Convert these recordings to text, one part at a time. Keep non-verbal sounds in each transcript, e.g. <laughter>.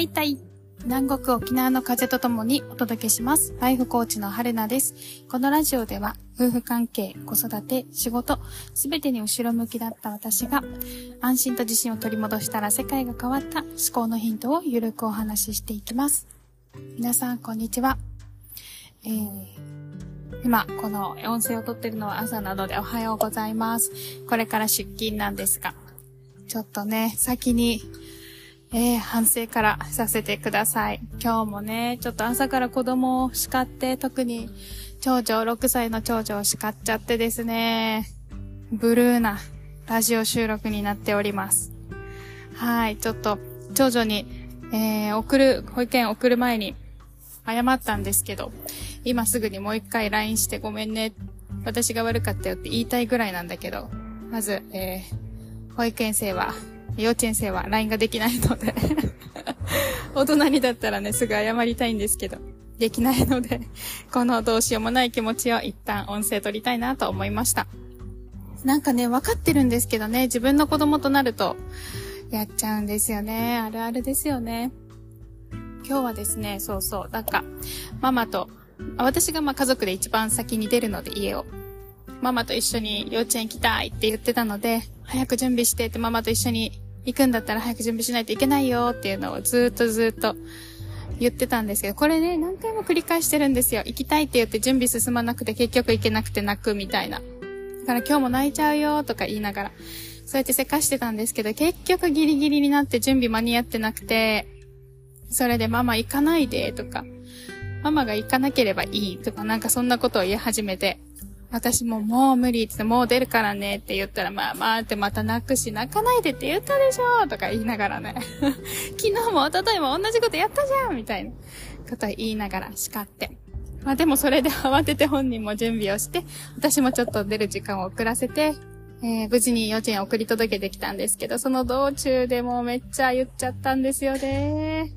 はいたい。南国沖縄の風とともにお届けします。ライフコーチの春菜です。このラジオでは、夫婦関係、子育て、仕事、すべてに後ろ向きだった私が、安心と自信を取り戻したら世界が変わった思考のヒントをゆるくお話ししていきます。皆さん、こんにちは。えー、今、この音声を撮ってるのは朝なのでおはようございます。これから出勤なんですが、ちょっとね、先にえー、反省からさせてください。今日もね、ちょっと朝から子供を叱って、特に長女、6歳の長女を叱っちゃってですね、ブルーなラジオ収録になっております。はい、ちょっと、長女に、えー、送る、保育園送る前に謝ったんですけど、今すぐにもう一回 LINE してごめんね、私が悪かったよって言いたいぐらいなんだけど、まず、えー、保育園生は幼稚園生は LINE ができないので <laughs> 大人にだったらね、すぐ謝りたいんですけど、できないので、<laughs> このどうしようもない気持ちを一旦音声取りたいなと思いました。なんかね、わかってるんですけどね、自分の子供となると、やっちゃうんですよね。あるあるですよね。今日はですね、そうそう、なんか、ママと、私がまあ家族で一番先に出るので家を。ママと一緒に幼稚園行きたいって言ってたので、早く準備してってママと一緒に行くんだったら早く準備しないといけないよっていうのをずっとずっと言ってたんですけど、これね、何回も繰り返してるんですよ。行きたいって言って準備進まなくて結局行けなくて泣くみたいな。だから今日も泣いちゃうよとか言いながら、そうやってせかしてたんですけど、結局ギリギリになって準備間に合ってなくて、それでママ行かないでとか、ママが行かなければいいとかなんかそんなことを言い始めて、私ももう無理って、もう出るからねって言ったら、まあまあってまた泣くし、泣かないでって言ったでしょとか言いながらね。<laughs> 昨日も一昨日も同じことやったじゃんみたいなこと言いながら叱って。まあでもそれで慌てて本人も準備をして、私もちょっと出る時間を遅らせて、えー、無事に幼稚園送り届けてきたんですけど、その道中でもうめっちゃ言っちゃったんですよね。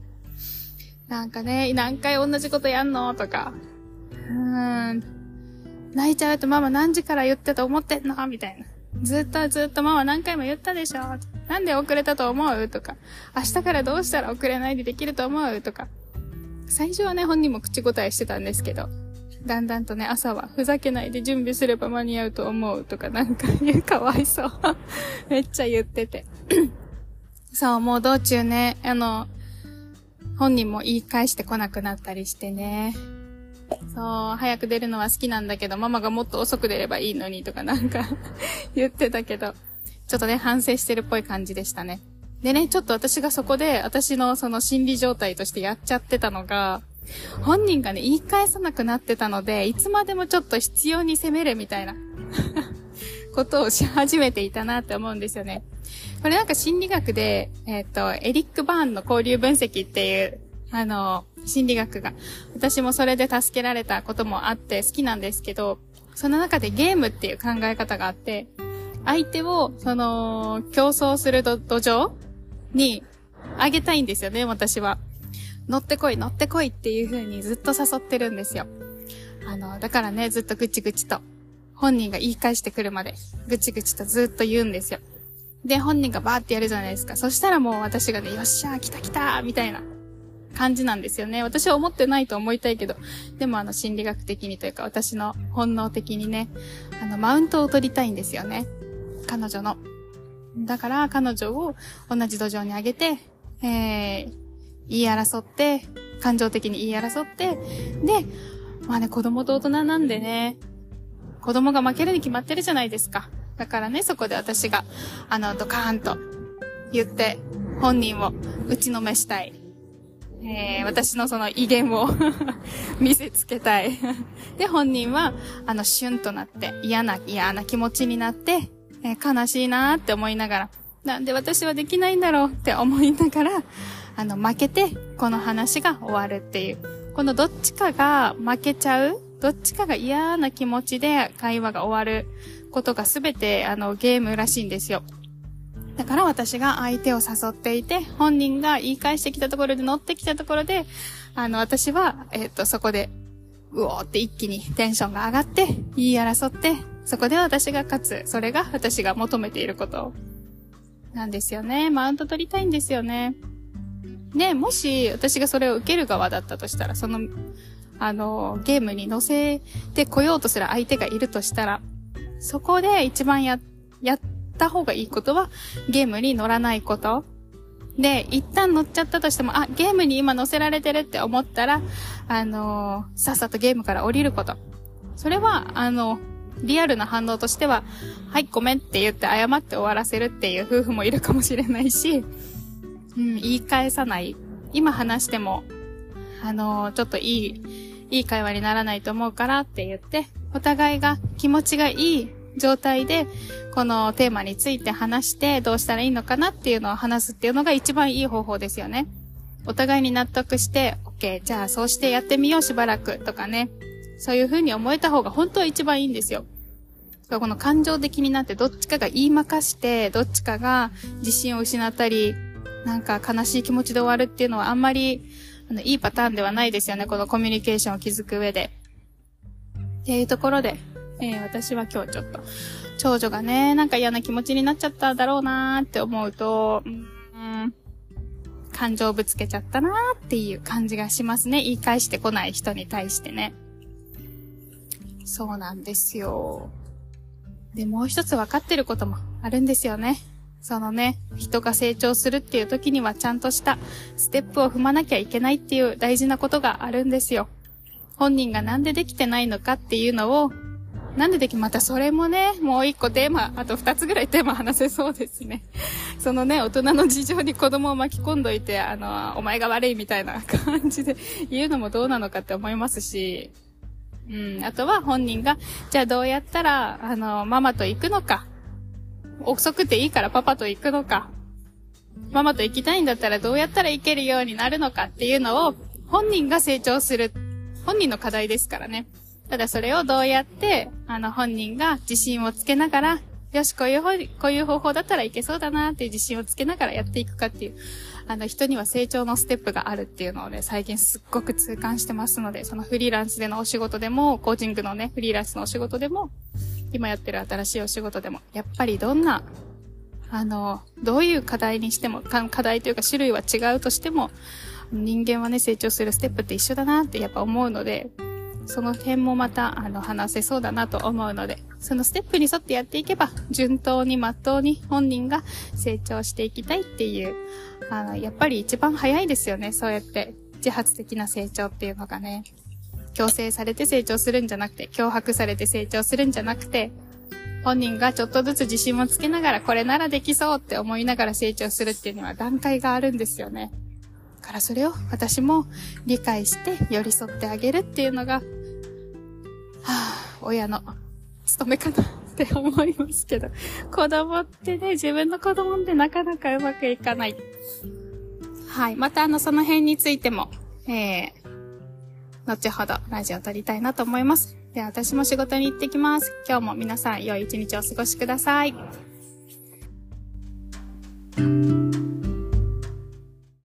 なんかね、何回同じことやんのとか。うーん。泣いちゃうとママ何時から言ってた思ってんのみたいな。ずっとずっとママ何回も言ったでしょなんで遅れたと思う？とか。明日からどうしたら遅れないでできると思う？とか。最初はね、本人も口答えしてたんですけど、だんだんとね、朝はふざけないで準備すれば間に合うと思う？とかなんか言うかわいそう。<laughs> めっちゃ言ってて。<coughs> そう、もう道中ね、あの、本人も言い返してこなくなったりしてね。そう、早く出るのは好きなんだけど、ママがもっと遅く出ればいいのにとかなんか言ってたけど、ちょっとね、反省してるっぽい感じでしたね。でね、ちょっと私がそこで、私のその心理状態としてやっちゃってたのが、本人がね、言い返さなくなってたので、いつまでもちょっと必要に責めるみたいな <laughs> ことをし始めていたなって思うんですよね。これなんか心理学で、えっ、ー、と、エリック・バーンの交流分析っていう、あの、心理学が。私もそれで助けられたこともあって好きなんですけど、その中でゲームっていう考え方があって、相手を、その、競争する土壌にあげたいんですよね、私は。乗ってこい、乗ってこいっていう風にずっと誘ってるんですよ。あの、だからね、ずっとぐちぐちと、本人が言い返してくるまで、ぐちぐちとずっと言うんですよ。で、本人がバーってやるじゃないですか。そしたらもう私がね、よっしゃー、来た来たみたいな。感じなんですよね。私は思ってないと思いたいけど、でもあの心理学的にというか私の本能的にね、あのマウントを取りたいんですよね。彼女の。だから彼女を同じ土壌に上げて、えー、言い争って、感情的に言い争って、で、まあね、子供と大人なんでね、子供が負けるに決まってるじゃないですか。だからね、そこで私が、あの、ドカーンと言って、本人を打ちのめしたい。えー、私のその威厳を <laughs> 見せつけたい <laughs> で、本人は、あの、シュンとなって、嫌な、嫌な気持ちになって、えー、悲しいなーって思いながら、なんで私はできないんだろうって思いながら、あの、負けて、この話が終わるっていう。このどっちかが負けちゃうどっちかが嫌な気持ちで会話が終わることがすべて、あの、ゲームらしいんですよ。だから私が相手を誘っていて、本人が言い返してきたところで乗ってきたところで、あの、私は、えっ、ー、と、そこで、うおーって一気にテンションが上がって、言い争って、そこで私が勝つ。それが私が求めていることなんですよね。マウント取りたいんですよね。で、もし私がそれを受ける側だったとしたら、その、あの、ゲームに乗せてこようとする相手がいるとしたら、そこで一番や、やった方がいいことは、ゲームに乗らないこと。で、一旦乗っちゃったとしても、あ、ゲームに今乗せられてるって思ったら、あのー、さっさとゲームから降りること。それは、あの、リアルな反応としては、はい、ごめんって言って謝って終わらせるっていう夫婦もいるかもしれないし、うん、言い返さない。今話しても、あのー、ちょっといい、いい会話にならないと思うからって言って、お互いが気持ちがいい状態で、このテーマについて話してどうしたらいいのかなっていうのを話すっていうのが一番いい方法ですよね。お互いに納得して、OK、じゃあそうしてやってみようしばらくとかね。そういう風に思えた方が本当は一番いいんですよ。この感情的になってどっちかが言いまかして、どっちかが自信を失ったり、なんか悲しい気持ちで終わるっていうのはあんまり、あの、いいパターンではないですよね。このコミュニケーションを築く上で。っていうところで、えー、私は今日ちょっと、長女がね、なんか嫌な気持ちになっちゃっただろうなーって思うと、うん、感情ぶつけちゃったなーっていう感じがしますね。言い返してこない人に対してね。そうなんですよ。で、もう一つ分かってることもあるんですよね。そのね、人が成長するっていう時にはちゃんとしたステップを踏まなきゃいけないっていう大事なことがあるんですよ。本人がなんでできてないのかっていうのを、なんででき、またそれもね、もう一個テーマ、あと二つぐらいテーマ話せそうですね。<laughs> そのね、大人の事情に子供を巻き込んどいて、あの、お前が悪いみたいな感じで言うのもどうなのかって思いますし、うん、あとは本人が、じゃあどうやったら、あの、ママと行くのか。遅くていいからパパと行くのか。ママと行きたいんだったらどうやったら行けるようになるのかっていうのを、本人が成長する。本人の課題ですからね。ただそれをどうやって、あの、本人が自信をつけながら、よし、こういう方、こういう方法だったらいけそうだなっていう自信をつけながらやっていくかっていう。あの、人には成長のステップがあるっていうのをね、最近すっごく痛感してますので、そのフリーランスでのお仕事でも、コーチングのね、フリーランスのお仕事でも、今やってる新しいお仕事でも、やっぱりどんな、あの、どういう課題にしても、課題というか種類は違うとしても、人間はね、成長するステップって一緒だなってやっぱ思うので、その辺もまた、あの、話せそうだなと思うので、そのステップに沿ってやっていけば、順当に、まっとうに本人が成長していきたいっていう、あの、やっぱり一番早いですよね、そうやって。自発的な成長っていうのがね。強制されて成長するんじゃなくて、脅迫されて成長するんじゃなくて、本人がちょっとずつ自信をつけながら、これならできそうって思いながら成長するっていうには段階があるんですよね。からそれを私も理解して寄り添ってあげるっていうのが、はぁ、親の務めかなって思いますけど、子供ってね、自分の子供ってなかなかうまくいかない。はい。またあの、その辺についても、えー、後ほどラジオ撮りたいなと思います。では私も仕事に行ってきます。今日も皆さん良い一日をお過ごしください。